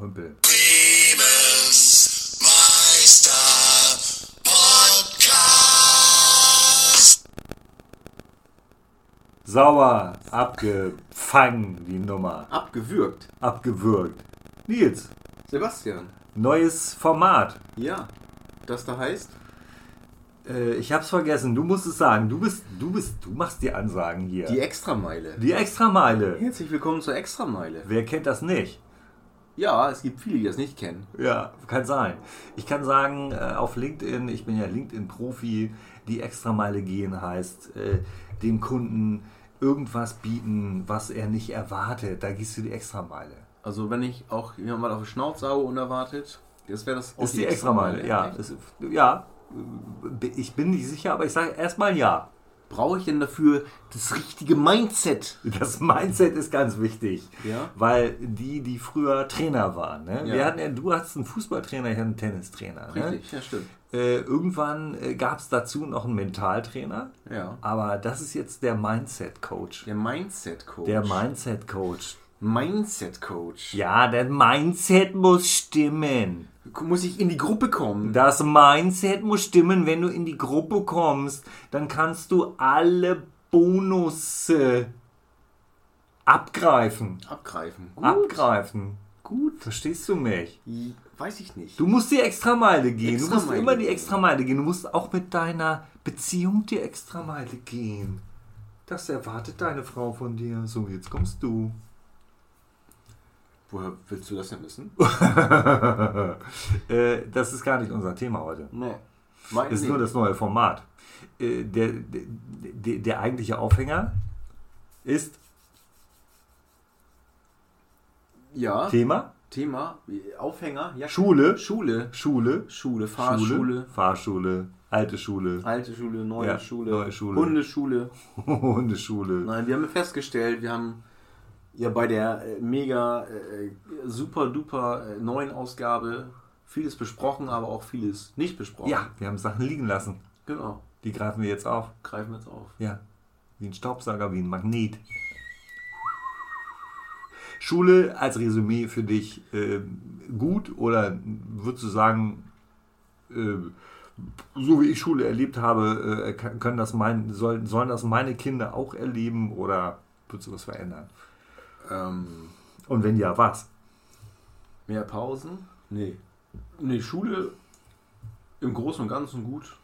Hümpel. Sauer abgefangen, die Nummer. Abgewürgt. Abgewürgt. Nils, Sebastian. neues Format. Ja. Das da heißt? Äh, ich hab's vergessen, du musst es sagen. Du bist, du bist, du machst die Ansagen hier. Die Extrameile. Die Extrameile. Herzlich willkommen zur Extrameile. Wer kennt das nicht? Ja, es gibt viele, die das nicht kennen. Ja, kann sein. Ich kann sagen, äh, auf LinkedIn, ich bin ja LinkedIn-Profi, die Extrameile gehen heißt, äh, dem Kunden irgendwas bieten, was er nicht erwartet. Da gehst du die Extrameile. Also wenn ich auch jemand mal auf die Schnauze haue unerwartet, das wäre das auch Ist die Extrameile, ja. Das, ja, ich bin nicht sicher, aber ich sage erstmal ja. Brauche ich denn dafür das richtige Mindset? Das Mindset ist ganz wichtig. Ja. Weil die, die früher Trainer waren, ne? Ja. Wir hatten ja, du hast einen Fußballtrainer, ich hatte einen Tennistrainer. Ne? Richtig, ja stimmt. Äh, irgendwann äh, gab es dazu noch einen Mentaltrainer. Ja. Aber das ist jetzt der Mindset-Coach. Der Mindset-Coach. Der Mindset-Coach. Mindset-Coach. Ja, der Mindset muss stimmen. Muss ich in die Gruppe kommen? Das Mindset muss stimmen. Wenn du in die Gruppe kommst, dann kannst du alle Bonusse abgreifen. Abgreifen. Gut. Abgreifen. Gut. Verstehst du mich? Weiß ich nicht. Du musst die Extrameile gehen. du musst Extrameile immer die. Extrameile gehen. Du musst auch mit deiner Beziehung die Extrameile gehen. Das erwartet deine Frau von dir. So, jetzt kommst du. Woher willst du das denn wissen? äh, das ist gar nicht unser Thema heute. Nee. Mein Das ist nur das neue Format. Äh, der, der, der, der eigentliche Aufhänger ist Ja. Thema Thema, Aufhänger, ja. Schule. Schule. Schule. Schule, Fahrschule, Schule. Fahrschule. Alte Schule. alte Schule, neue Ja, Schule, neue Schule. Hundeschule. Hundeschule. Nein, wir haben festgestellt, wir haben ja bei der äh, mega äh, super duper äh, neuen Ausgabe vieles besprochen, aber auch vieles nicht besprochen. Ja, wir haben Sachen liegen lassen. Genau. Die greifen wir jetzt auf. Greifen wir jetzt auf. Ja. Wie ein Staubsauger, wie ein Magnet. Schule als Resümee für dich äh, gut oder würdest du sagen, äh, so wie ich Schule erlebt habe, äh, können das mein, sollen, sollen das meine Kinder auch erleben oder würdest du was verändern? Ähm, Und wenn ja, was? mehr Pausen? Nee. Nee, Schule im Großen und Ganzen gut.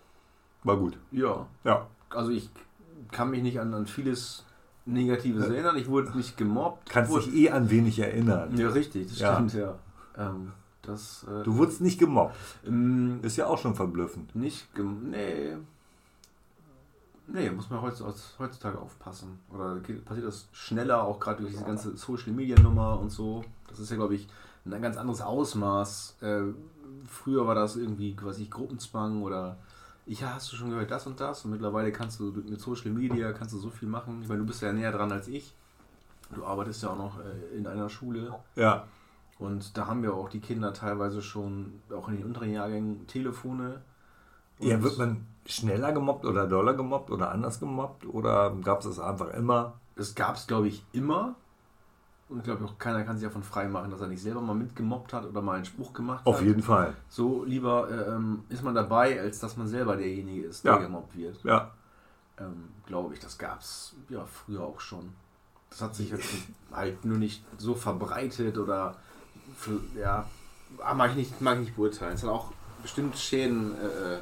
War gut. Ja. Ja. Also ich kann mich nicht an, an vieles Negatives erinnern. Ich wurde nicht gemobbt. Kannst wurde, dich eh an wenig erinnern. Ja, richtig, das Ja. stimmt, ja. Ähm, das, äh, Du wurdest nicht gemobbt. ähm, Ist ja auch schon verblüffend. nicht gem Nee. Nee, muss man heutzutage, aufpassen. Oder passiert das schneller, auch gerade durch diese ganze Social Media Nummer und so. Das ist ja, glaube ich, ein ganz anderes Ausmaß. Äh, früher war das irgendwie quasi Gruppenzwang oder ich ja, hast du schon gehört das und das und mittlerweile kannst du mit Social Media kannst du so viel machen. Ich meine, du bist ja näher dran als ich. Du arbeitest ja auch noch äh, in einer Schule. Ja. Und da haben wir auch die Kinder teilweise schon, auch in den unteren Jahrgängen, Telefone. Ja, Und- wird man schneller gemobbt oder doller gemobbt oder anders gemobbt? Oder gab es das einfach immer? Es gab es, glaube ich, immer. Und ich glaube auch keiner kann sich davon frei machen, dass er nicht selber mal mitgemobbt hat oder mal einen Spruch gemacht Auf hat. jeden Fall. So lieber äh, ähm, ist man dabei, als dass man selber derjenige ist, der Ja. gemobbt wird. Ja. Ähm, glaube ich, das gab es ja früher auch schon. Das hat sich jetzt halt nur nicht so verbreitet oder für, ja, mag ich nicht, mag ich nicht beurteilen. Es hat auch bestimmt Schäden äh,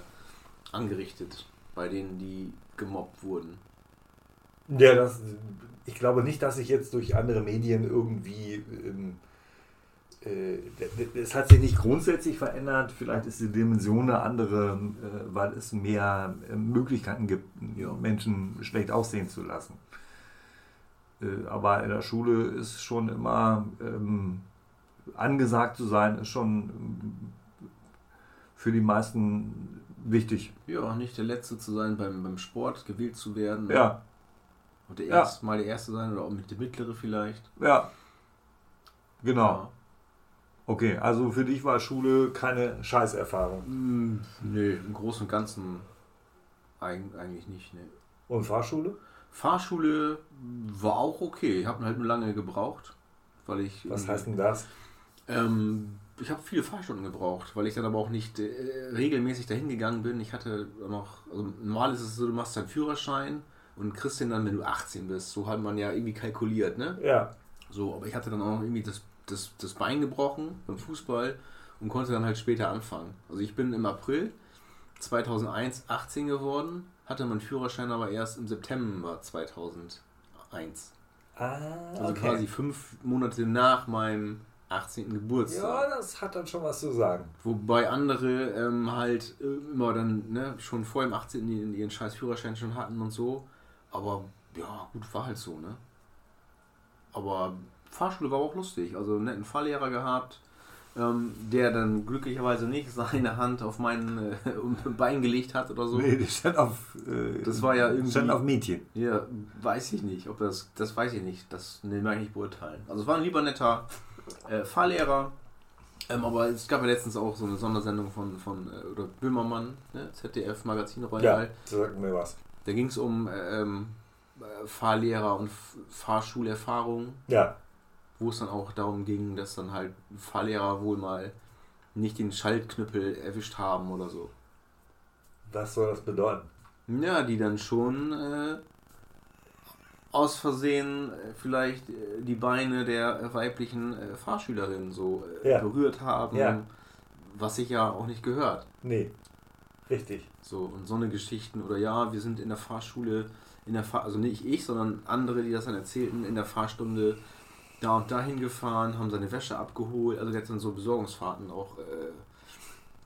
angerichtet bei denen, die gemobbt wurden. Ja, das, ich glaube nicht, dass sich jetzt durch andere Medien irgendwie. Ähm, äh, es hat sich nicht grundsätzlich verändert. Vielleicht ist die Dimension eine andere, äh, weil es mehr äh, Möglichkeiten gibt, ja, Menschen schlecht aussehen zu lassen. Äh, aber in der Schule ist schon immer ähm, angesagt zu sein, ist schon ähm, für die meisten wichtig. Ja, nicht der Letzte zu sein beim, beim Sport, gewählt zu werden. Ja, Und der Ja. erst, mal der Erste sein oder auch mit der Mittlere vielleicht. ja. Genau. Ja. Okay, also für dich war Schule keine Scheißerfahrung. Mm, nee, im Großen und Ganzen eig eigentlich nicht. Nee. Und Fahrschule? Fahrschule war auch okay. Ich habe halt nur lange gebraucht, weil ich. Was heißt denn das? Ähm, ich habe viele Fahrstunden gebraucht, weil ich dann aber auch nicht äh, regelmäßig dahin gegangen bin. Ich hatte noch, also normal ist es so, du machst deinen Führerschein und kriegst den dann, wenn du 18 bist. So hat man ja irgendwie kalkuliert, ne? Ja. So, aber ich hatte dann auch noch irgendwie das, das, das Bein gebrochen beim Fußball und konnte dann halt später anfangen. Also ich bin im April 2001 18 geworden, hatte meinen Führerschein aber erst im September 2001. Ah, Also quasi fünf Monate nach meinem 18. Geburtstag. Ja, das hat dann schon was zu sagen. Wobei andere ähm, halt äh, immer dann ne, schon vor dem 18. ihren, ihren scheiß Führerschein schon hatten und so. Aber ja, gut, war halt so, ne? Aber Fahrschule war auch lustig. Also einen netten Fahrlehrer gehabt, ähm, der dann glücklicherweise nicht seine Hand auf mein äh, Bein gelegt hat oder so. Nee, die stand auf. Äh, Das war ja irgendwie- Stand auf Mädchen. Ja, weiß ich nicht, ob das, das weiß ich nicht, das ne, mag ich nicht beurteilen. Also es war ein lieber netter äh, Fahrlehrer, ähm, aber es gab ja letztens auch so eine Sondersendung von, von äh, oder Böhmermann, ne, ZDF Magazin Ja, Royal. sag mir was. Da ging es um äh, ähm, äh, Fahrlehrer und Fahrschulerfahrung, Ja. wo es dann auch darum ging, dass dann halt Fahrlehrer wohl mal nicht den Schaltknüppel erwischt haben oder so. Was soll das bedeuten? Ja, die dann schon äh, aus Versehen äh, vielleicht äh, die Beine der äh, weiblichen Fahrschülerin so Ja. berührt haben, Ja. was sich ja auch nicht gehört. Nee. Richtig. So, und so eine Geschichten oder ja, wir sind in der Fahrschule, in der Fahr also nicht ich, sondern andere, die das dann erzählten, in der Fahrstunde da und dahin gefahren, haben seine Wäsche abgeholt, also der hat dann so Besorgungsfahrten auch äh,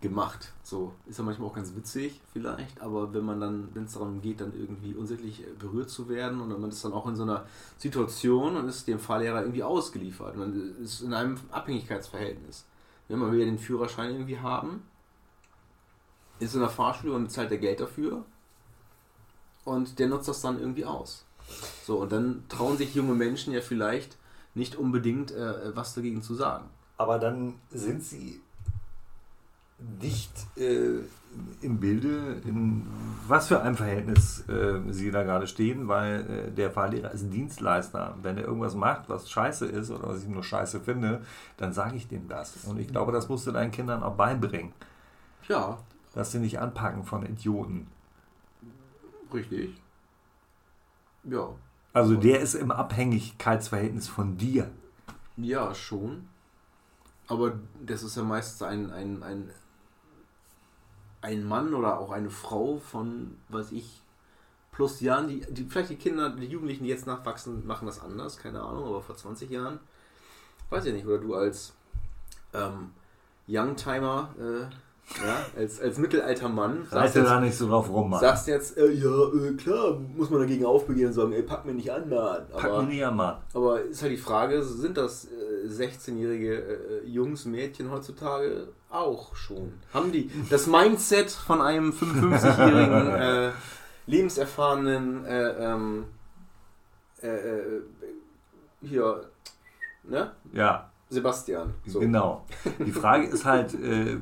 gemacht. So, ist ja manchmal auch ganz witzig vielleicht, aber wenn man dann, wenn es darum geht, dann irgendwie unsittlich äh, berührt zu werden und man ist dann auch in so einer Situation und ist dem Fahrlehrer irgendwie ausgeliefert. Man ist in einem Abhängigkeitsverhältnis. Wenn man will ja den Führerschein irgendwie haben, ist in der Fahrschule und bezahlt der Geld dafür und der nutzt das dann irgendwie aus. So, und dann trauen sich junge Menschen ja vielleicht nicht unbedingt äh, was dagegen zu sagen. Aber dann sind sie nicht äh, im Bilde, in was für einem Verhältnis äh, sie da gerade stehen, weil äh, der Fahrlehrer ist Dienstleister. Wenn er irgendwas macht, was scheiße ist oder was ich nur scheiße finde, dann sage ich dem das. Und ich glaube, das musst du deinen Kindern auch beibringen, Ja, dass sie nicht anpacken von Idioten. richtig. Ja. Also der ist im Abhängigkeitsverhältnis von dir. Ja, schon. Aber das ist ja meistens ein, ein, ein, ein Mann oder auch eine Frau von, weiß ich, plus Jahren, die, die vielleicht die Kinder, die Jugendlichen, die jetzt nachwachsen, machen das anders, keine Ahnung, aber vor 20 Jahren, weiß ich nicht, oder du als ähm, Youngtimer, äh, ja, als, als mittelalter Mann, Reite jetzt, da nicht so drauf rum, Mann. sagst jetzt äh, ja, äh, klar, muss man dagegen aufbegehren und sagen, ey, pack mir nicht an, Mann. Pack Aber- mir nicht an, Mann. aber ist halt die Frage, sind das äh, 16-jährige äh, Jungs, Mädchen heutzutage auch schon? Haben die das Mindset von einem 55-jährigen, äh, lebenserfahrenen, äh, ähm, äh, äh, hier, ne? Ja, Sebastian. So. Genau. Die Frage ist halt, äh,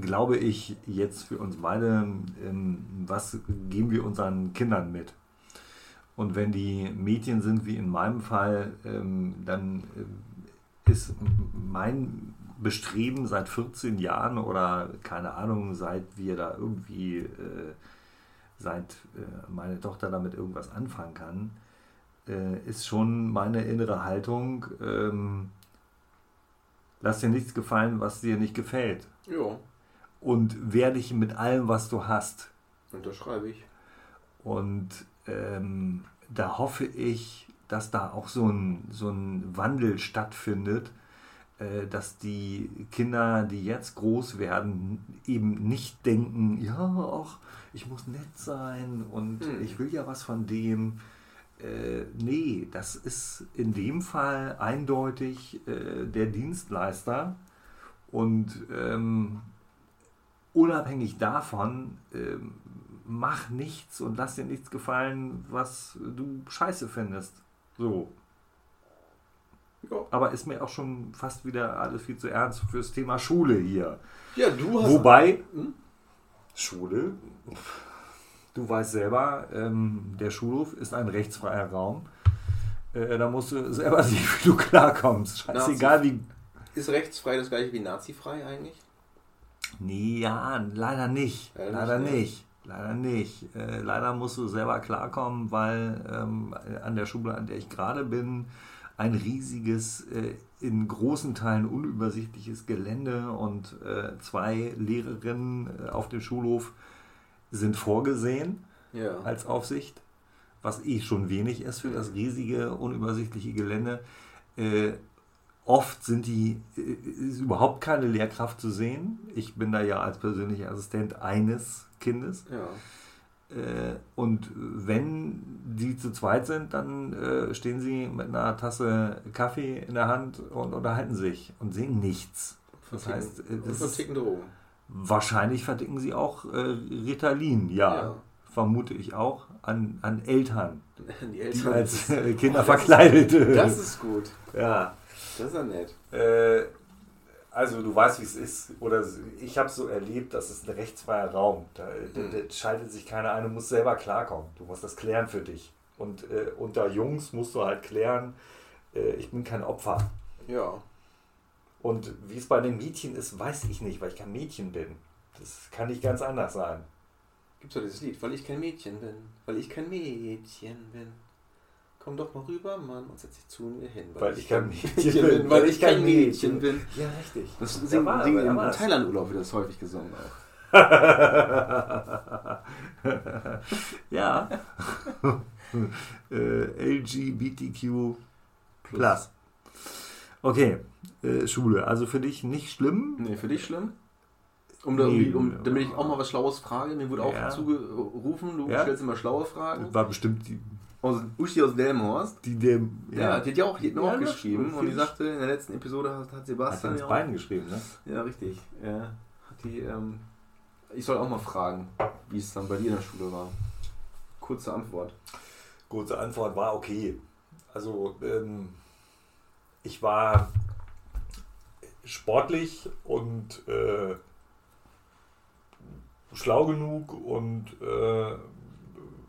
glaube ich, jetzt für uns beide, ähm, was geben wir unseren Kindern mit? Und wenn die Mädchen sind, wie in meinem Fall, ähm, dann äh, ist mein Bestreben seit 14 Jahren oder keine Ahnung, seit wir da irgendwie, äh, seit äh, meine Tochter damit irgendwas anfangen kann, äh, ist schon meine innere Haltung, ähm, lass dir nichts gefallen, was dir nicht gefällt. Ja, Und wehr dich mit allem, was du hast. unterschreibe ich. Und ähm, da hoffe ich, dass da auch so ein, so ein Wandel stattfindet, äh, dass die Kinder, die jetzt groß werden, eben nicht denken, ja, ach, ich muss nett sein und Hm. ich will ja was von dem. Äh, nee, das ist in dem Fall eindeutig äh, der Dienstleister und ähm, unabhängig davon, ähm, mach nichts und lass dir nichts gefallen, was du scheiße findest. So. Ja. Aber ist mir auch schon fast wieder alles viel zu ernst fürs Thema Schule hier. Ja, du hast. Wobei, Hm? Schule, du weißt selber, ähm, der Schulhof ist ein rechtsfreier Raum. Äh, da musst du selber sehen, wie du klarkommst. Scheißegal, wie. Ist rechtsfrei das gleiche wie nazifrei eigentlich? Nee, ja, leider nicht. Ja, leider nicht. nicht. Leider nicht. Äh, leider musst du selber klarkommen, weil ähm, an der Schule, an der ich gerade bin, ein riesiges, äh, in großen Teilen unübersichtliches Gelände und äh, zwei Lehrerinnen äh, auf dem Schulhof sind vorgesehen ja. als Aufsicht, was eh schon wenig ist für das riesige, unübersichtliche Gelände. Äh, oft sind die, äh, ist überhaupt keine Lehrkraft zu sehen. Ich bin da ja als persönlicher Assistent eines Kindes. Ja. Äh, und wenn die zu zweit sind, dann äh, stehen sie mit einer Tasse Kaffee in der Hand und unterhalten sich und sehen nichts. Das heißt, das verticken Drogen. Wahrscheinlich verticken sie auch äh, Ritalin, ja, ja. Vermute ich auch an, an Eltern, die, Eltern die als Kinder oh, verkleidet. Das ist gut. Ja. Das ist ja nett. Äh, also du weißt, wie es ist. Oder ich habe so erlebt, dass es ein rechtsfreier Raum. Da, mhm. da, da, schaltet sich keiner ein. Du musst selber klarkommen. Du musst das klären für dich. Und äh, unter Jungs musst du halt klären, äh, ich bin kein Opfer. Ja. Und wie es bei den Mädchen ist, weiß ich nicht, weil ich kein Mädchen bin. Das kann nicht ganz anders sein. Gibt es doch dieses Lied, weil ich kein Mädchen bin. Weil ich kein Mädchen bin komm doch mal rüber, Mann, und setz dich zu mir hin. Weil, ich kein Mädchen bin. Weil ich kein Mädchen bin. Ja, richtig. Das singen ja, sing im Thailand-Urlaub wird das häufig gesungen auch. ja. äh, LGBTQ Plus. Okay, äh, Schule. Also für dich nicht schlimm? Nee, für dich schlimm? Um, da, nee, um, damit ich auch mal was Schlaues frage. Mir wurde ja. auch zugerufen, du ja. stellst immer schlaue Fragen. War bestimmt die aus Uschi aus Delmhorst. Die Dem, ja. ja. die hat ja auch, die hat mir ja, auch geschrieben und die sagte, in der letzten Episode hat, hat Sebastian. Hat ja Bein geschrieben, ne? Ja, richtig. Ja. Hat die, ähm, ich soll auch mal fragen, wie es dann bei dir in der Schule war. Kurze Antwort. Kurze Antwort war okay. Also, ähm, ich war sportlich und äh, schlau genug und äh,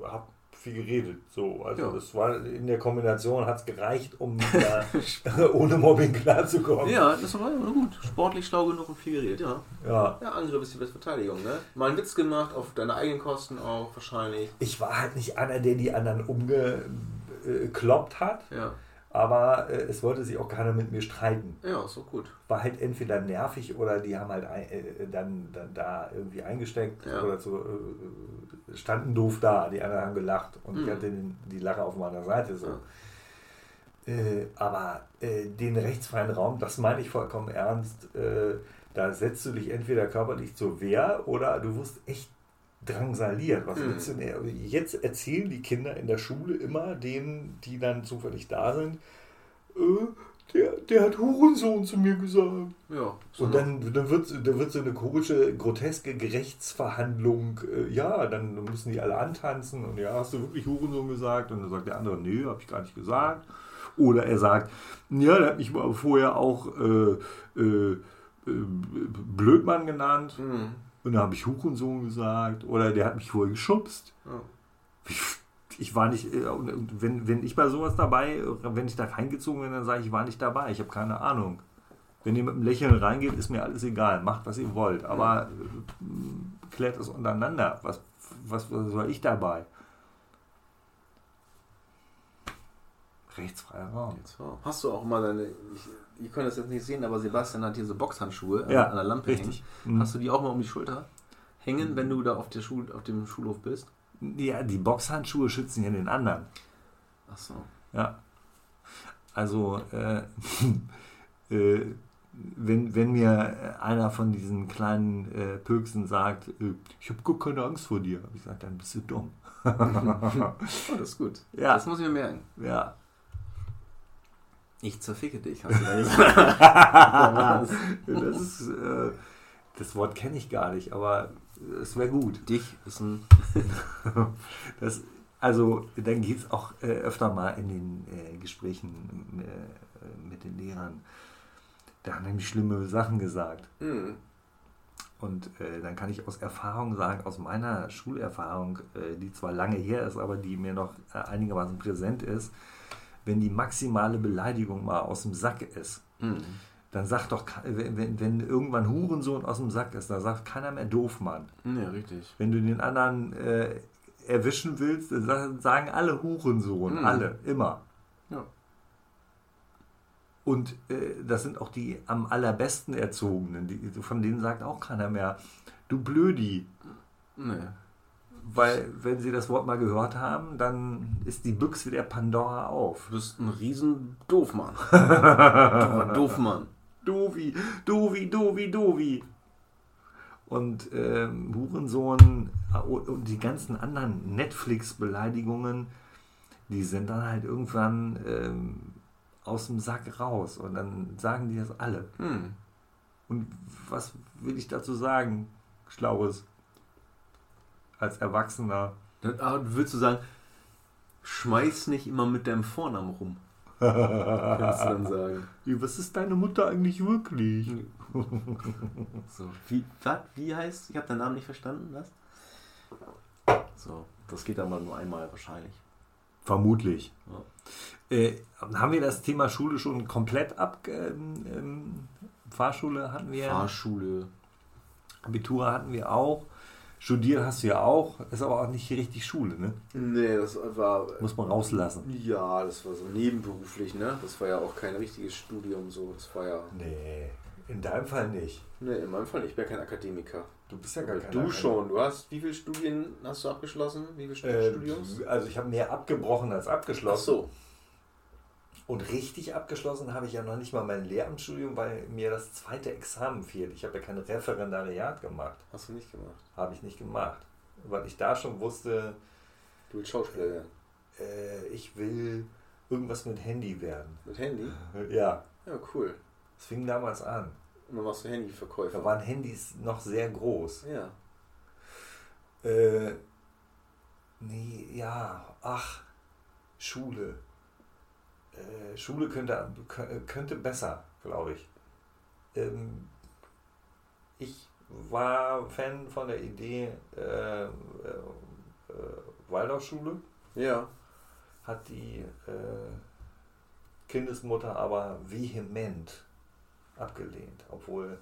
habe viel geredet. So, also ja. das war in der Kombination hat es gereicht, um ohne Mobbing klarzukommen. Ja, das war gut. Sportlich schlau genug und viel geredet, ja. Ja, ja Angriff ist die beste Verteidigung, ne? Mal einen Witz gemacht, auf deine eigenen Kosten auch wahrscheinlich. Ich war halt nicht einer, der die anderen umgekloppt hat. Ja. Aber äh, es wollte sich auch keiner mit mir streiten. Ja, so gut. War halt entweder nervig oder die haben halt ein, äh, dann, dann da irgendwie eingesteckt ja. oder so, äh, standen doof da. Die anderen haben gelacht und mhm. ich hatte den, die Lache auf meiner Seite. So. Ja. Äh, aber äh, den rechtsfreien Raum, das meine ich vollkommen ernst, äh, da setzt du dich entweder körperlich zur Wehr oder du wirst echt drangsaliert. Was willst du denn? Jetzt erzählen die Kinder in der Schule immer denen, die dann zufällig da sind, äh, der, der hat Hurensohn zu mir gesagt. Ja, so und dann, dann, wird, dann wird so eine komische, groteske Gerichtsverhandlung. Äh, ja, dann müssen die alle antanzen und ja, hast du wirklich Hurensohn gesagt? Und dann sagt der andere, nee, habe ich gar nicht gesagt. Oder er sagt, ja, der hat mich vorher auch äh, äh, äh Blödmann genannt. Mhm. Und dann habe ich Hurensohn gesagt. Oder der hat mich vorher geschubst. Ja. Ich, ich, war nicht, äh, wenn, wenn ich bei sowas dabei, wenn ich da reingezogen bin, dann sage ich, ich war nicht dabei. Ich habe keine Ahnung. Wenn ihr mit einem Lächeln reingeht, ist mir alles egal. Macht, was ihr wollt. Aber äh, klärt es untereinander. Was, was, was war ich dabei? Rechtsfreier Raum. Hast du auch mal deine, ich, ihr könnt das jetzt nicht sehen, aber Sebastian hat hier so Boxhandschuhe ja, an der Lampe richtig. hängen. Mhm. Hast du die auch mal um die Schulter hängen, wenn du da auf, der Schul auf dem Schulhof bist? Ja, die Boxhandschuhe schützen ja den anderen. Ach so. Ja. Also, äh, äh, wenn, wenn mir einer von diesen kleinen äh, Pöksen sagt, äh, ich habe gar keine Angst vor dir, habe ich gesagt, dann bist du dumm. oh, das ist gut. Ja. Das muss ich mir merken. Ja. Ich zerficke dich, hast du da gesagt. das, ist, äh, das Wort kenne ich gar nicht, aber es wäre gut. Dich ist ein. das, also, dann geht es auch äh, öfter mal in den äh, Gesprächen äh, mit den Lehrern. Da haben nämlich schlimme Sachen gesagt. Mhm. Und äh, dann kann ich aus Erfahrung sagen, aus meiner Schulerfahrung, äh, die zwar lange her ist, aber die mir noch einigermaßen präsent ist, wenn die maximale Beleidigung mal aus dem Sack ist, mhm. dann sagt doch, wenn, wenn, irgendwann Hurensohn aus dem Sack ist, dann sagt keiner mehr Doofmann. Ja, richtig. Wenn du den anderen äh, erwischen willst, dann sagen alle Hurensohn. Mhm. Alle, immer. Ja. Und äh, das sind auch die am allerbesten Erzogenen. Die, von denen sagt auch keiner mehr, du Blödi. Nee. Weil, wenn sie das Wort mal gehört haben, dann ist die Büchse der Pandora auf. Du bist ein riesen Doofmann. du Doofmann. Dovi, Dovi, Dovi, Dovi. Und ähm, Hurensohn und die ganzen anderen Netflix-Beleidigungen, die sind dann halt irgendwann ähm, aus dem Sack raus. Und dann sagen die das alle. Hm. Und was will ich dazu sagen? Schlaues. Als Erwachsener. Aber würdest du sagen, schmeiß nicht immer mit deinem Vornamen rum. Kannst du dann sagen. Was ist deine Mutter eigentlich wirklich? so, wie, was, wie heißt? Ich habe deinen Namen nicht verstanden, was? So, das geht aber nur einmal wahrscheinlich. Vermutlich. Ja. Äh, haben wir das Thema Schule schon komplett ab? Ähm, ähm, Fahrschule hatten wir. Fahrschule. Abitur hatten wir auch. Studieren hast du ja auch, ist aber auch nicht richtig Schule, ne? Nee, das war. Muss man rauslassen. Ja, das war so nebenberuflich, ne? Das war ja auch kein richtiges Studium so. Das war ja. Nee, in deinem Fall nicht. Nee, in meinem Fall nicht. Ich bin ja kein Akademiker. Du bist ja gar kein Du schon. Du hast, wie viele Studien hast du abgeschlossen? Wie viele äh, Studiums? Also ich habe mehr abgebrochen als abgeschlossen. Ach so. Und richtig abgeschlossen habe ich ja noch nicht mal mein Lehramtsstudium, weil mir das zweite Examen fehlt. Ich habe ja kein Referendariat gemacht. Hast du nicht gemacht? Habe ich nicht gemacht. Weil ich da schon wusste. Du willst Schauspieler werden? Äh, ich will irgendwas mit Handy werden. Mit Handy? Ja. Ja, cool. Das fing damals an. Und dann machst du Handyverkäufer. Da waren Handys noch sehr groß. Ja. Äh, nee, ja, ach, Schule. Äh, Schule könnte, könnte besser, glaube ich. Ähm, ich war Fan von der Idee äh, äh, Waldorfschule. Ja. Hat die äh, Kindesmutter aber vehement abgelehnt, obwohl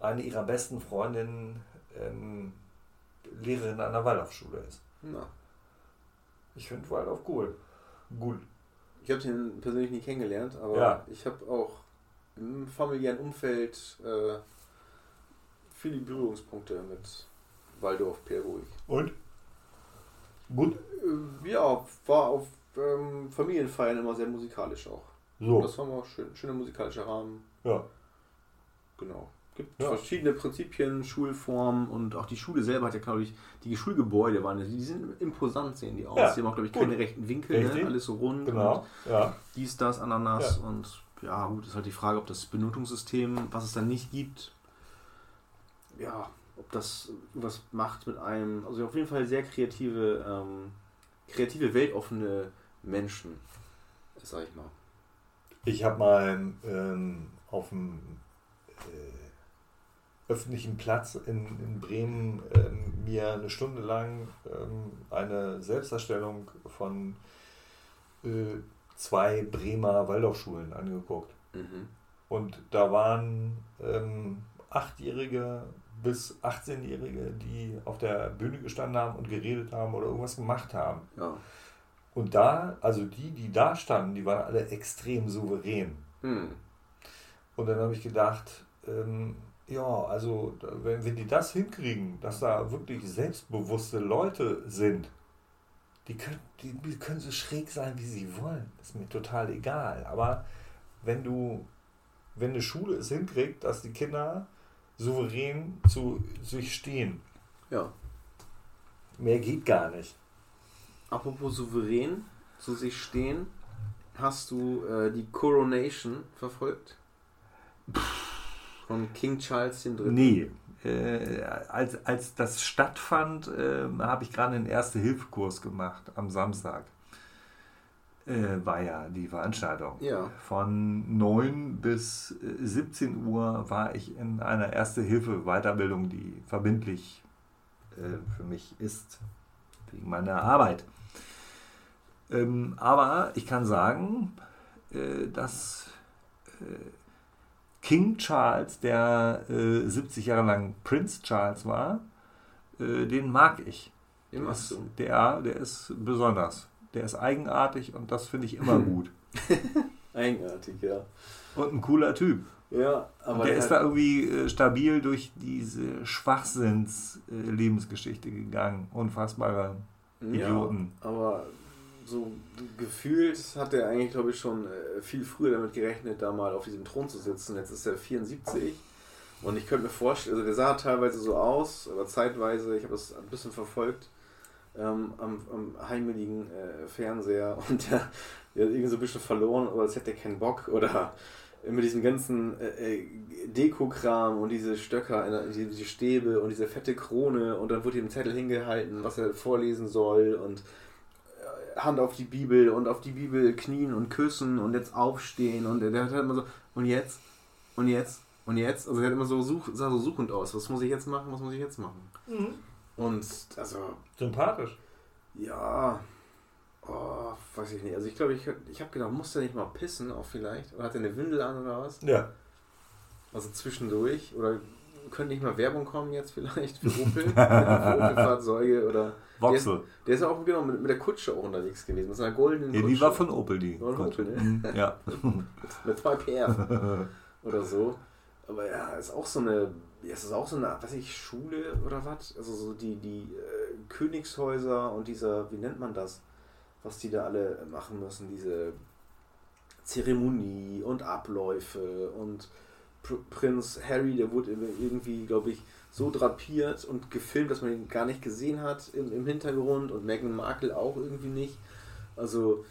eine ihrer besten Freundinnen ähm, Lehrerin an der Waldorfschule ist. Na. Ich finde Waldorf cool. Cool. Ich habe den persönlich nie kennengelernt, aber ja. ich habe auch im familiären Umfeld äh, viele Berührungspunkte mit Waldorf Perruhig. Und? Gut? Äh, ja, war auf ähm, Familienfeiern immer sehr musikalisch auch. So. Das war mal schön, schöner musikalischer Rahmen. Ja. Genau gibt ja. verschiedene Prinzipien, Schulformen und auch die Schule selber hat ja, glaube ich, die Schulgebäude waren, die sind imposant, sehen die aus. Ja. Die haben auch, glaube ich, keine rechten Winkel, ne? alles so rund. Genau. Ja. Dies, das, Ananas ja. und ja, gut, ist halt die Frage, ob das Benotungssystem, was es dann nicht gibt, ja, ob das was macht mit einem, also auf jeden Fall sehr kreative, ähm, kreative, weltoffene Menschen, sag ich mal. Ich habe mal ähm, auf dem äh, öffentlichen Platz in, in Bremen ähm, mir eine Stunde lang ähm, eine Selbstdarstellung von äh, zwei Bremer Waldorfschulen angeguckt. Mhm. Und da waren ähm, Achtjährige bis 18-Jährige, die auf der Bühne gestanden haben und geredet haben oder irgendwas gemacht haben. Ja. Und da, also die, die da standen, die waren alle extrem souverän. Mhm. Und dann habe ich gedacht, ähm, ja, also wenn, wenn die das hinkriegen, dass da wirklich selbstbewusste Leute sind, die können, die, die können so schräg sein, wie sie wollen. Ist mir total egal. Aber wenn du, wenn eine Schule es hinkriegt, dass die Kinder souverän zu sich stehen. Ja. Mehr geht gar nicht. Apropos souverän zu sich stehen, hast du äh, die Coronation verfolgt? Pff von King Charles III. Nee. Äh, als, als das stattfand, äh, habe ich gerade einen Erste-Hilfe-Kurs gemacht am Samstag. Äh, war ja die Veranstaltung. Ja. Von 9 bis 17 äh, Uhr war ich in einer Erste-Hilfe-Weiterbildung, die verbindlich äh, für mich ist, wegen meiner Arbeit. Ähm, aber ich kann sagen, äh, dass King Charles, der äh, 70 Jahre lang Prince Charles war, äh, den mag ich. Den magst du? Der, der ist besonders. Der ist eigenartig und das finde ich immer gut. Eigenartig, ja. Und ein cooler Typ. Ja, aber der, der ist da irgendwie äh, stabil durch diese Schwachsinns-Lebensgeschichte gegangen. Unfassbare Idioten. Ja, aber so gefühlt hat er eigentlich, glaube ich, schon äh, viel früher damit gerechnet, da mal auf diesem Thron zu sitzen. Jetzt ist er 74. Und ich könnte mir vorstellen, also der sah teilweise so aus, aber zeitweise, ich habe das ein bisschen verfolgt, ähm, am, am heimeligen äh, Fernseher und der, der hat irgendwie so ein bisschen verloren, oder als hätte er keinen Bock oder mit diesem ganzen äh, äh Deko-Kram und diese Stöcker, diese Stäbe und diese fette Krone und dann wurde ihm ein Zettel hingehalten, was er vorlesen soll und äh, Hand auf die Bibel und auf die Bibel knien und küssen und jetzt aufstehen und der, der hat halt immer so, und jetzt, und jetzt, und jetzt, also er hat immer so, such, sah so suchend aus, was muss ich jetzt machen, was muss ich jetzt machen? Mhm. Und also. Sympathisch. Ja, Oh, weiß ich nicht. Also ich glaube, ich, ich habe gedacht, muss der nicht mal pissen auch vielleicht? Oder hat er eine Windel an oder was? Ja. Also zwischendurch? Oder könnte nicht mal Werbung kommen jetzt vielleicht für Opel? Opel-Fahrzeuge oder... Voxel. Der ist, der ist auch genau mit, mit der Kutsche auch unterwegs gewesen, mit seiner goldenen ja, Kutsche. die war von Opel, die. Von Opel, ne? Mhm, ja. mit 2 PR oder so. Aber ja, ist auch so eine, ist auch so eine, weiß ich, Schule oder was? Also so die, die äh, Königshäuser und dieser, wie nennt man das? was die da alle machen müssen, diese Zeremonie und Abläufe und Prinz Harry, der wurde irgendwie, glaube ich, so drapiert und gefilmt, dass man ihn gar nicht gesehen hat im, im Hintergrund und Meghan Markle auch irgendwie nicht. Also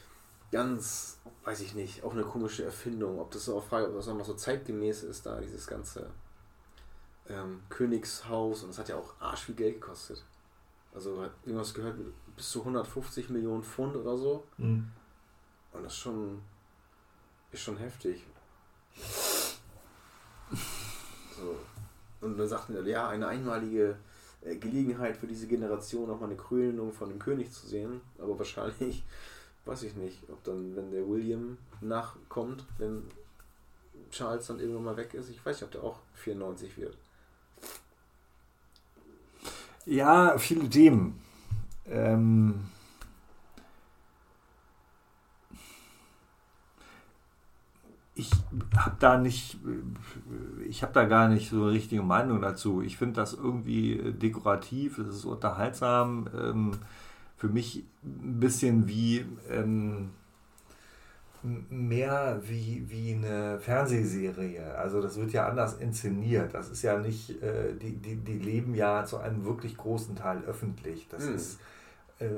ganz, weiß ich nicht, auch eine komische Erfindung. Ob das so auch Frage, ob das nochmal so zeitgemäß ist, da dieses ganze ähm, Königshaus und das hat ja auch arsch viel Geld gekostet. Also hat irgendwas gehört bis zu 150 Millionen Pfund oder so. Mhm. Und das ist schon, ist schon heftig. So. Und dann sagten die, ja, eine einmalige äh, Gelegenheit für diese Generation, nochmal eine Krönung von dem König zu sehen. Aber wahrscheinlich, weiß ich nicht, ob dann, wenn der William nachkommt, wenn Charles dann irgendwann mal weg ist, ich weiß nicht, ob der auch 94 wird. Ja, viele Themen. Ähm, ich habe da nicht, ich habe da gar nicht so eine richtige Meinung dazu. Ich finde das irgendwie dekorativ, es ist unterhaltsam. Ähm, für mich ein bisschen wie ähm, mehr wie, wie eine Fernsehserie. Also das wird ja anders inszeniert. Das ist ja nicht, äh, die, die, die leben ja zu einem wirklich großen Teil öffentlich. Das mhm. ist äh,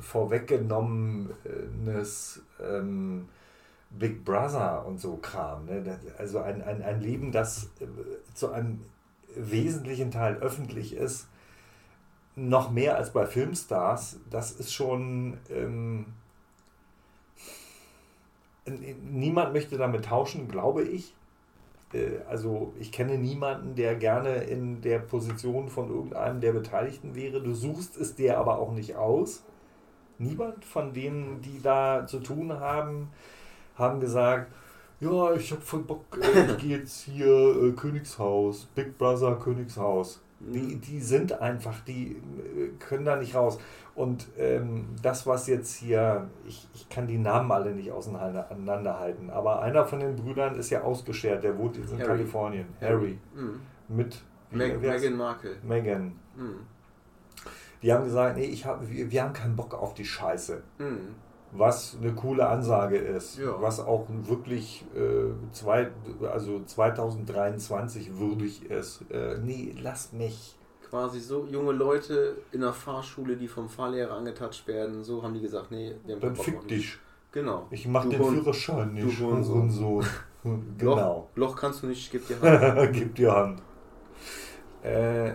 vorweggenommenes ähm, Big Brother und so Kram. Ne? Also ein, ein, ein Leben, das äh, zu einem wesentlichen Teil öffentlich ist, noch mehr als bei Filmstars, das ist schon... Ähm, niemand möchte damit tauschen, glaube ich. Äh, also ich kenne niemanden, der gerne in der Position von irgendeinem der Beteiligten wäre. Du suchst es dir aber auch nicht aus. Niemand von denen, die da zu tun haben, haben gesagt, ja, ich habe voll Bock, äh, ich gehe jetzt hier äh, Königshaus, Big Brother Königshaus. Die, mhm. die sind einfach, die äh, können da nicht raus. Und ähm, das, was jetzt hier, ich, ich kann die Namen alle nicht auseinanderhalten, aber einer von den Brüdern ist ja ausgeschert, der wohnt jetzt in Harry. Kalifornien. Harry. Mhm. Mit Meg Meghan Markle. Meghan. Mhm. Die haben gesagt, nee, ich hab, wir, wir haben keinen Bock auf die Scheiße. Mhm. Was eine coole Ansage ist. Ja. Was auch wirklich äh, zwei, also 2023 würdig ist. Äh, nee, lass mich quasi so junge Leute in der Fahrschule, die vom Fahrlehrer angetatscht werden, so haben die gesagt, nee, wir haben Dann fick dich. Genau. Ich mach du den Hund, Führerschein nicht. Du und so. so. genau. Loch, Loch, kannst du nicht, gib dir Hand. gib dir Hand. Äh,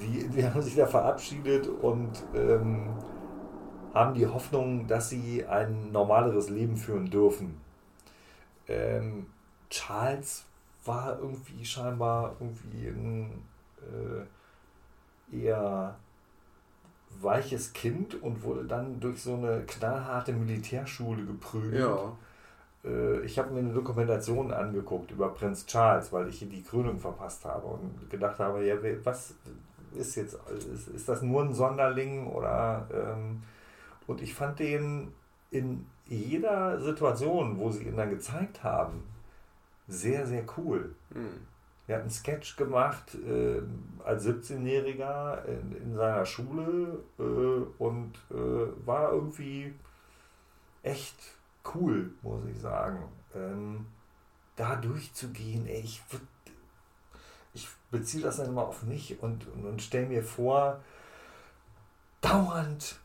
die, die haben sich da verabschiedet und ähm, haben die Hoffnung, dass sie ein normaleres Leben führen dürfen. Ähm, Charles war irgendwie scheinbar irgendwie ein äh, eher weiches Kind und wurde dann durch so eine knallharte Militärschule geprügelt. Ja. äh, ich habe mir eine Dokumentation angeguckt über Prinz Charles, weil ich die Krönung verpasst habe und gedacht habe, ja, was ist jetzt, ist, ist das nur ein Sonderling oder ähm, und ich fand den in jeder Situation, wo sie ihn dann gezeigt haben, sehr, sehr cool. Mhm. Er hat einen Sketch gemacht äh, als 17-Jähriger in, in, seiner Schule äh, und äh, war irgendwie echt cool, muss ich sagen. Ähm, da durchzugehen, ey, ich, ich beziehe das dann immer auf mich und, und, und stelle mir vor, dauernd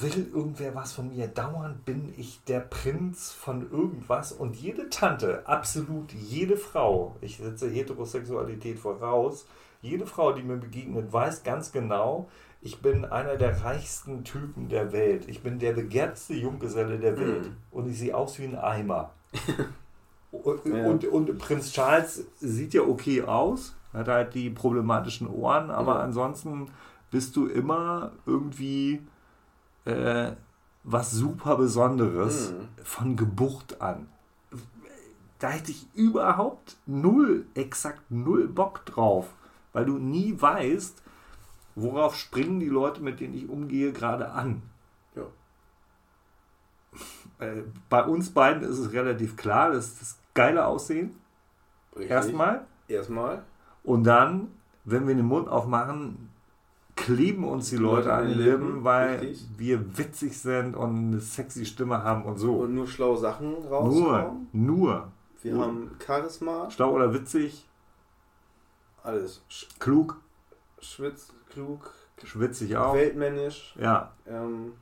will irgendwer was von mir. Dauernd bin ich der Prinz von irgendwas und jede Tante, absolut jede Frau, ich setze Heterosexualität voraus, jede Frau, die mir begegnet, weiß ganz genau, ich bin einer der reichsten Typen der Welt. Ich bin der begehrteste Junggeselle der Welt. Mhm. Und ich sehe aus wie ein Eimer. und, ja. und, und, Prinz Charles sieht ja okay aus, hat halt die problematischen Ohren, aber ja. ansonsten bist du immer irgendwie äh, was super Besonderes mhm. von Geburt an. Da hätte ich überhaupt null, exakt null Bock drauf, weil du nie weißt, worauf springen die Leute, mit denen ich umgehe, gerade an. Ja. Äh, bei uns beiden ist es relativ klar, das ist das geile Aussehen. Richtig. Erstmal. Erstmal. Und dann, wenn wir den Mund aufmachen, kleben uns die Leute an den Lippen, weil Richtig. wir witzig sind und eine sexy Stimme haben und so. Und nur schlaue Sachen rauskommen. Nur, nur. Wir nur. haben Charisma. Schlau oder witzig? Alles. Klug. Schwitz, klug. Schwitzig auch. Weltmännisch. Ja. Ähm,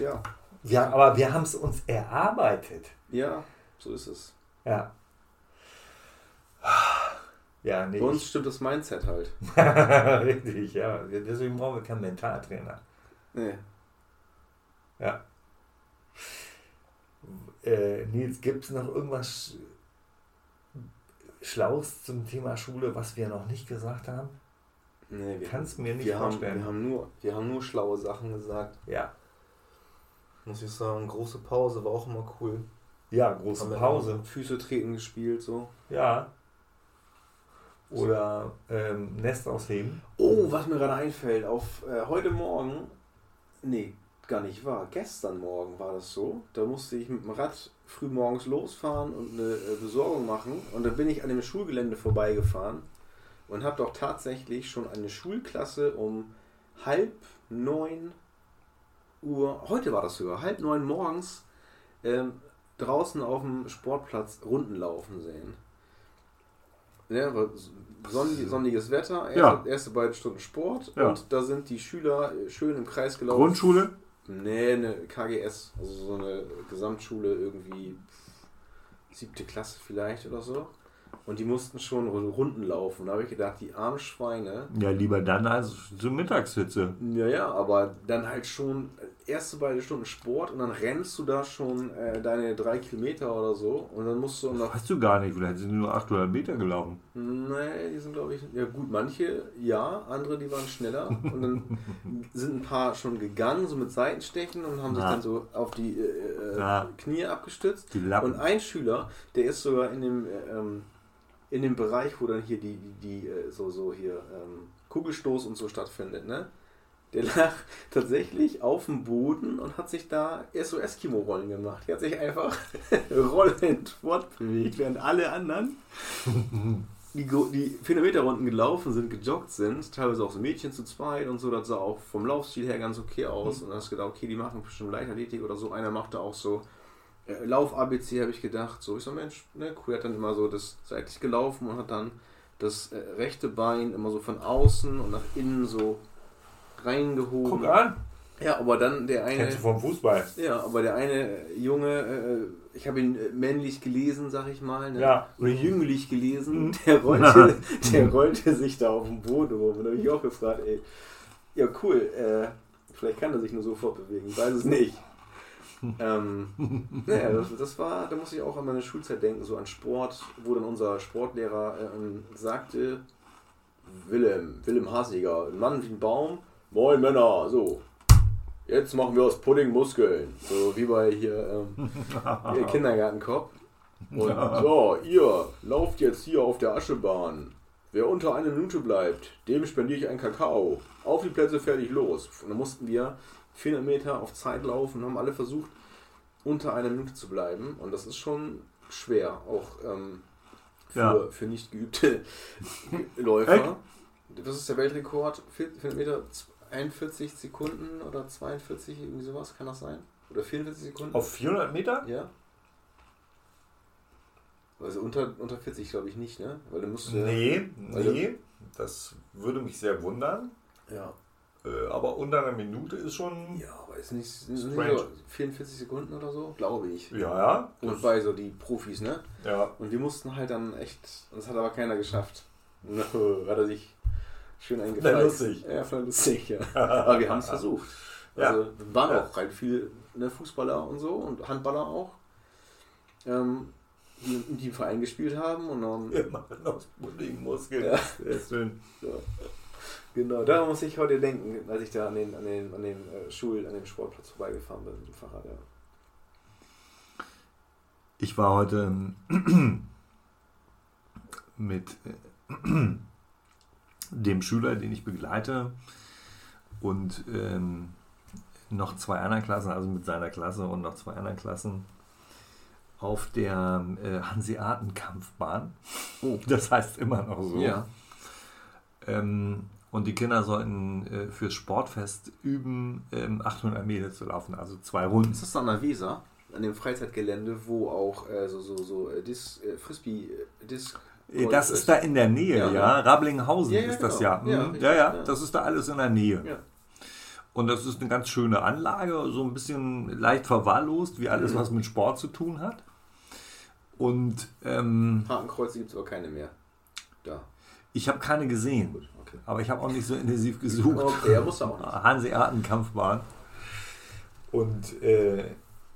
ja. Ja, aber wir haben es uns erarbeitet. Ja, so ist es. Ja. Ja, nee. Bei uns stimmt das Mindset halt. Richtig, ja. Deswegen brauchen wir keinen Mentaltrainer. Nee. Ja. Äh, Nils, gibt es noch irgendwas Schlaues zum Thema Schule, was wir noch nicht gesagt haben? Nee, wir kannst mir nicht wir vorstellen. Haben, wir, haben nur, wir haben nur schlaue Sachen gesagt. Ja. Muss ich sagen, große Pause war auch immer cool. Ja, große haben Pause. Füße treten gespielt, so. Ja, oder ähm, Nest ausheben. Oh, was mir gerade einfällt, auf äh, heute Morgen, nee, gar nicht wahr, gestern Morgen war das so, da musste ich mit dem Rad früh morgens losfahren und eine äh, Besorgung machen und da bin ich an dem Schulgelände vorbeigefahren und habe doch tatsächlich schon eine Schulklasse um halb neun Uhr, heute war das sogar, halb neun morgens, ähm, draußen auf dem Sportplatz Runden laufen sehen. Ja, sonnig, sonniges Wetter, erste, ja. erste beiden Stunden Sport ja. und da sind die Schüler schön im Kreis gelaufen. Grundschule? Nee, eine KGS, also so eine Gesamtschule irgendwie siebte Klasse vielleicht oder so. Und die mussten schon Runden laufen. Da habe ich gedacht, die armen Schweine. Ja, lieber dann als zur Mittagshitze. Ja, ja, aber dann halt schon erste beide Stunden Sport und dann rennst du da schon äh, deine drei Kilometer oder so und dann musst du noch. Weißt du gar nicht, vielleicht sind nur 800 Meter gelaufen. Nee, die sind glaube ich. Ja, gut, manche ja, andere die waren schneller und dann sind ein paar schon gegangen, so mit Seitenstechen und haben Na. sich dann so auf die äh, äh Knie abgestützt. Die Lappen. Und ein Schüler, der ist sogar in dem. Äh, ähm, in dem Bereich, wo dann hier die, die, die äh, so, so hier ähm, Kugelstoß und so stattfindet, ne? Der lag tatsächlich auf dem Boden und hat sich da SOS-Kimo-Rollen gemacht. Er hat sich einfach rollend fortbewegt, während alle anderen die, die 400 Meter Runden gelaufen sind, gejoggt sind, teilweise auch so Mädchen zu zweit und so, das sah auch vom Laufstil her ganz okay aus. Mhm. Und dann hast du gedacht, okay, die machen bestimmt Leichtathletik oder so. Einer machte auch so äh, Lauf-ABC, habe ich gedacht. So, ich so, Mensch, ne, cool, hat dann immer so das seitlich gelaufen und hat dann das äh, rechte Bein immer so von außen und nach innen so reingehoben. Guck an! Ja, aber dann der eine. Kennst du vom Fußball? Ja, aber der eine Junge, äh, ich habe ihn äh, männlich gelesen, sag ich mal. Ne? Ja. Oder jünglich gelesen. Mhm. Der rollte, der rollte sich da auf dem Boden rum. Und da habe ich auch gefragt, ey, ja cool, äh, vielleicht kann er sich nur so fortbewegen, weiß es nicht. ähm, naja, das, das, war, da muss ich auch an meine Schulzeit denken, so an Sport, wo dann unser Sportlehrer äh, sagte, Willem, Willem Hasiger, ein Mann wie ein Baum, moin Männer, so. Jetzt machen wir aus Pudding Muskeln. So wie bei hier ähm, Kindergartenkopf. Und so, ihr lauft jetzt hier auf der Aschebahn. Wer unter einer Minute bleibt, dem spendiere ich einen Kakao. Auf die Plätze, fertig, los. Und dann mussten wir 400 Meter auf Zeit laufen, haben alle versucht, unter einer Minute zu bleiben. Und das ist schon schwer, auch ähm, für, ja. für nicht geübte Läufer. Das ist der Weltrekord, 400 Meter, 41 Sekunden oder 42, irgendwie sowas, kann das sein? Oder 44 Sekunden? Auf 400 Meter? Ja. Also unter, unter 40 glaube ich nicht, ne? Weil du musst Nee, nee, das würde mich sehr wundern. Ja. Äh, aber unter einer Minute ist schon. Ja, aber ist nicht, ist nicht so 44 Sekunden oder so, glaube ich. Ja, ja. Und bei so die Profis, ne? Ja. Und wir mussten halt dann echt, das hat aber keiner geschafft. hat er sich schön eingefallen. lustig. Ja, voll lustig, ja. aber wir haben es versucht. Also ja. waren ja. auch halt viel ne, Fußballer und so und Handballer auch. Ähm, die in dem Verein gespielt haben und dann. Wir machen aus Puddingmuskeln. Ja. Sehr schön. Ja. Genau, daran muss ich heute denken, als ich da an den, an den, an den äh, Schul-, an dem Sportplatz vorbeigefahren bin mit dem Fahrrad, ja. Ich war heute mit äh, dem Schüler, den ich begleite, und ähm, noch zwei anderen Klassen, also mit seiner Klasse und noch zwei anderen Klassen auf der äh, Hanseatenkampfbahn. Oh. Das heißt immer noch so. Ja. Ähm, und die Kinder sollten äh, fürs Sportfest üben, ähm, 800 Meter zu laufen, also zwei Runden. Ist das an der Weser, an dem Freizeitgelände, wo auch äh, so, so, so äh, Dis, äh, Frisbee, äh, Disc das ist da in der Nähe, ja. ja. Rablinghausen ja, ja, ist das genau. ja. Ja, ja, ja, das ist da alles in der Nähe. Ja. Und das ist eine ganz schöne Anlage, so ein bisschen leicht verwahrlost, wie alles, mhm. was mit Sport zu tun hat. Und ähm, Hakenkreuze gibt es aber keine mehr. Da. Ich habe keine gesehen. Gut, okay. Aber ich habe auch nicht so intensiv gesucht. Okay, er muss auch nicht. Hanseaten-Kampfbahn. Und äh,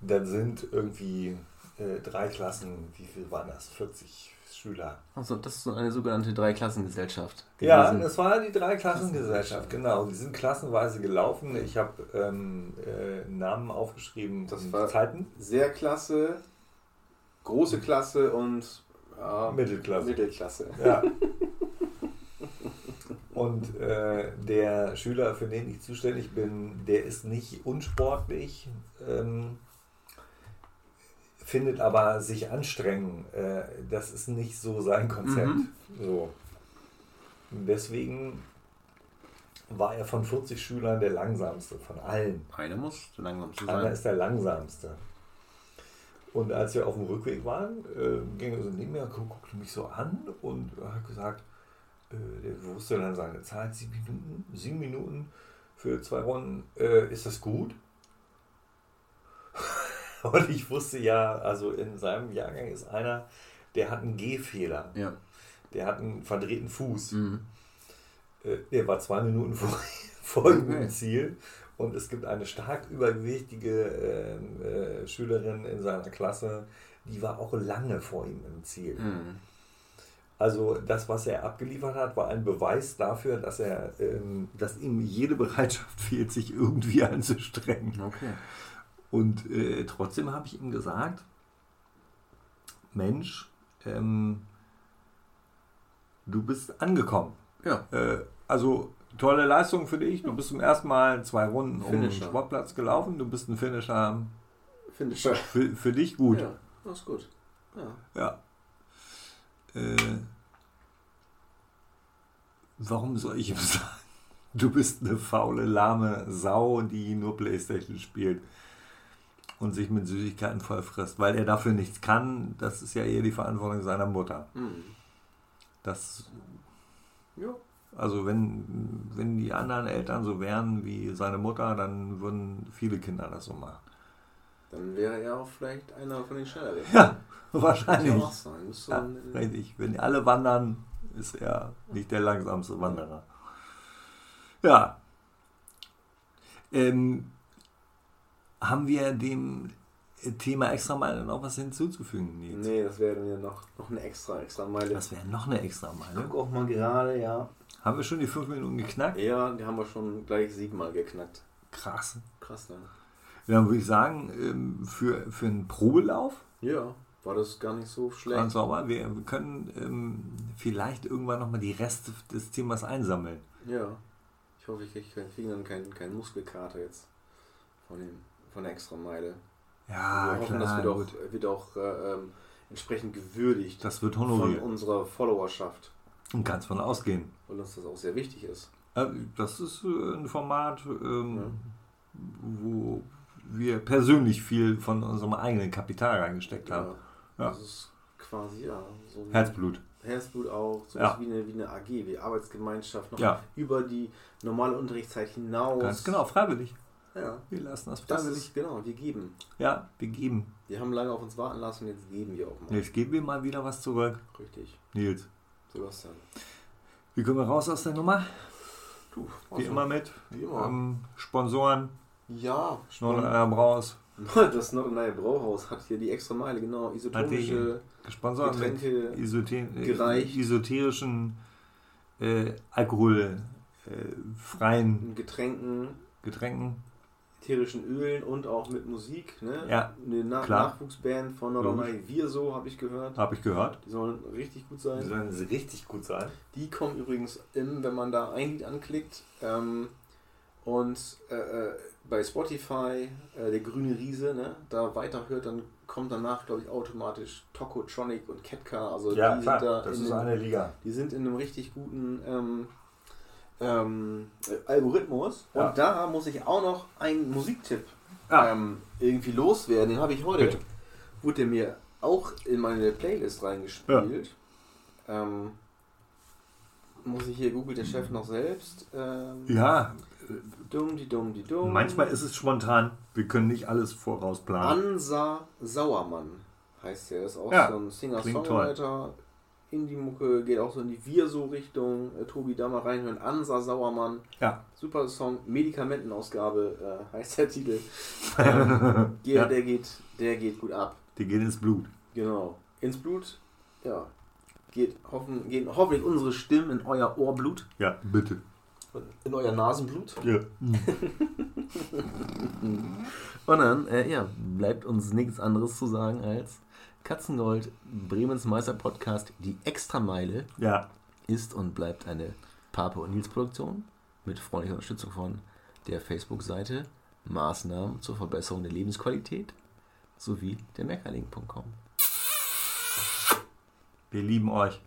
dann sind irgendwie äh, drei Klassen, wie viel waren das? 40 Schüler. Also das ist so eine sogenannte Dreiklassengesellschaft. Ja, das war die Dreiklassengesellschaft, genau. Die sind klassenweise gelaufen. Ich habe ähm, äh, Namen aufgeschrieben. Das war Zeiten. Sehr klasse, große Klasse und ja, Mittelklasse. Mittelklasse. Ja. Und äh, der Schüler, für den ich zuständig bin, der ist nicht unsportlich. Ähm, findet aber sich anstrengen. Äh, das ist nicht so sein Konzept. Mhm. So. deswegen war er von 40 Schülern der langsamste von allen. Einer muss der langsamste sein. Einer ist der langsamste. Und als wir auf dem Rückweg waren, äh, ging er so neben mir, guckte mich so an und hat gesagt, äh, der wusste dann seine Zeit, sieben Minuten, sieben Minuten für zwei Runden, äh, ist das gut? Und ich wusste ja, also in seinem Jahrgang ist einer, der hat einen Gehfehler. Ja. Der hat einen verdrehten Fuß. Mhm. Äh, der war zwei Minuten vor, vor okay. Ziel. Und es gibt eine stark übergewichtige äh, äh, Schülerin in seiner Klasse, die war auch lange vor ihm im Ziel. Mhm. Also das, was er abgeliefert hat, war ein Beweis dafür, dass er, ähm, dass ihm jede Bereitschaft fehlt, sich irgendwie anzustrengen. Okay. Und äh, trotzdem habe ich ihm gesagt, Mensch, ähm, du bist angekommen. Ja. Äh, also tolle Leistung für dich. Du bist zum ersten Mal zwei Runden Finisher. um den Sportplatz gelaufen. Du bist ein Finisher. Finisher. Für, für dich gut. Ja, das ist gut. Ja. ja. Äh, warum soll ich ihm sagen, du bist eine faule, lahme Sau, die nur Playstation spielt? Und sich mit Süßigkeiten voll frisst, weil er dafür nichts kann. Das ist ja eher die Verantwortung seiner Mutter. Mhm. Das. Ja. Also wenn, wenn die anderen Eltern so wären wie seine Mutter, dann würden viele Kinder das so machen. Dann wäre er auch vielleicht einer von den Schnelleren. Ja, wahrscheinlich. Ja so ja, richtig. Wenn alle wandern, ist er nicht der langsamste Wanderer. Ja. Ähm, haben wir dem Thema Extrameile noch was hinzuzufügen, Nils? Nee, das wäre dann ja noch, noch eine extra Extrameile. Das wäre noch eine Extrameile. Guck auch mal gerade, ja. Haben wir schon die fünf Minuten geknackt? Ja, die haben wir schon gleich siebenmal geknackt. Krass. Krass. krass dann. Dann würde ich sagen, ähm, für, für einen Probelauf Ja, war das gar nicht so schlecht. ganz sauber. Wir können ähm, vielleicht irgendwann nochmal die Reste des Themas einsammeln. Ja. Ich hoffe, ich kriege keinen Finger und keinen kein Muskelkater jetzt von, dem, von der Extrameile. Ja, Wir hoffen, klar. das wird auch, gut. wird auch äh, ähm, entsprechend gewürdigt Das wird von honoriert. unserer Followerschaft. Und ganz von ausgehen. Weil uns das auch sehr wichtig ist. Äh, Das ist äh, ein Format, ähm, Ja. wo wir persönlich viel von unserem eigenen Kapital reingesteckt haben. Ja. Das ist quasi, ja, so Herzblut. Herzblut auch, so Ja. wie, eine, wie eine AG, wie Arbeitsgemeinschaft, noch Ja. über die normale Unterrichtszeit hinaus. Ganz genau, freiwillig. Ja. Wir lassen das Das freiwillig. ist, genau, wir geben. Ja, wir geben. Wir haben lange auf uns warten lassen, jetzt geben wir auch mal. Jetzt geben wir mal wieder was zurück. Richtig. Nils, Sebastian. wie kommen wir raus aus der Nummer? Du, Wie also, immer mit Wie immer. ähm, Sponsoren, Ja, Schnorrer Braus, Das Norderney Brauhaus hat hier die extra Meile, genau. Isotonische gesponsert mit Getränke. Isothe gereicht. esoterischen, äh, alkoholfreien freien Getränken, Getränken. Ätherischen Ölen und auch mit Musik. Ne? Ja, Eine Na klar. Nachwuchsband von Norderney Wir so, habe ich gehört. Habe ich gehört. Die sollen richtig gut sein. Die sollen richtig gut sein. Die kommen übrigens im, wenn man da ein Lied anklickt. Ähm, und äh, äh, bei Spotify, äh, der grüne Riese, ne, da weiterhört, dann kommt danach, glaube ich, automatisch Tokotronic und Ketka. Also Ja, die klar, sind da das in ist den, eine Liga. Die sind in einem richtig guten ähm, ähm, äh, Algorithmus. Und Ja. da muss ich auch noch einen Musiktipp Ah. ähm, irgendwie loswerden. Den habe ich heute. Bitte. Wurde der mir auch in meine Playlist reingespielt. Ähm, muss ich hier googelt der Chef noch selbst. Ähm, Ja, Dumm, die dumm, die dumm. manchmal ist es spontan. Wir können nicht alles vorausplanen. Ansa Sauermann heißt der. Ist auch Ja, so ein Singer-Songwriter. Indie-Mucke geht auch so in die Wir-So-Richtung. Äh, Tobi, da mal reinhören. Ansa Sauermann. Ja. Super Song. Medikamentenausgabe äh, heißt der Titel. Ähm, der, Ja. der, geht, der geht gut ab. Die gehen ins Blut. Genau. Ins Blut. Ja. Geht hoffen, gehen hoffentlich unsere Stimmen in euer Ohrblut. Ja, bitte. In euer Nasenblut. Ja. Und dann, äh, ja, bleibt uns nichts anderes zu sagen als Katzengold, Bremens Meister Podcast, die Extrameile Ja. ist und bleibt eine Pape und Nils Produktion mit freundlicher Unterstützung von der Facebook-Seite Maßnahmen zur Verbesserung der Lebensqualität sowie der Meckerling.com. Wir lieben euch.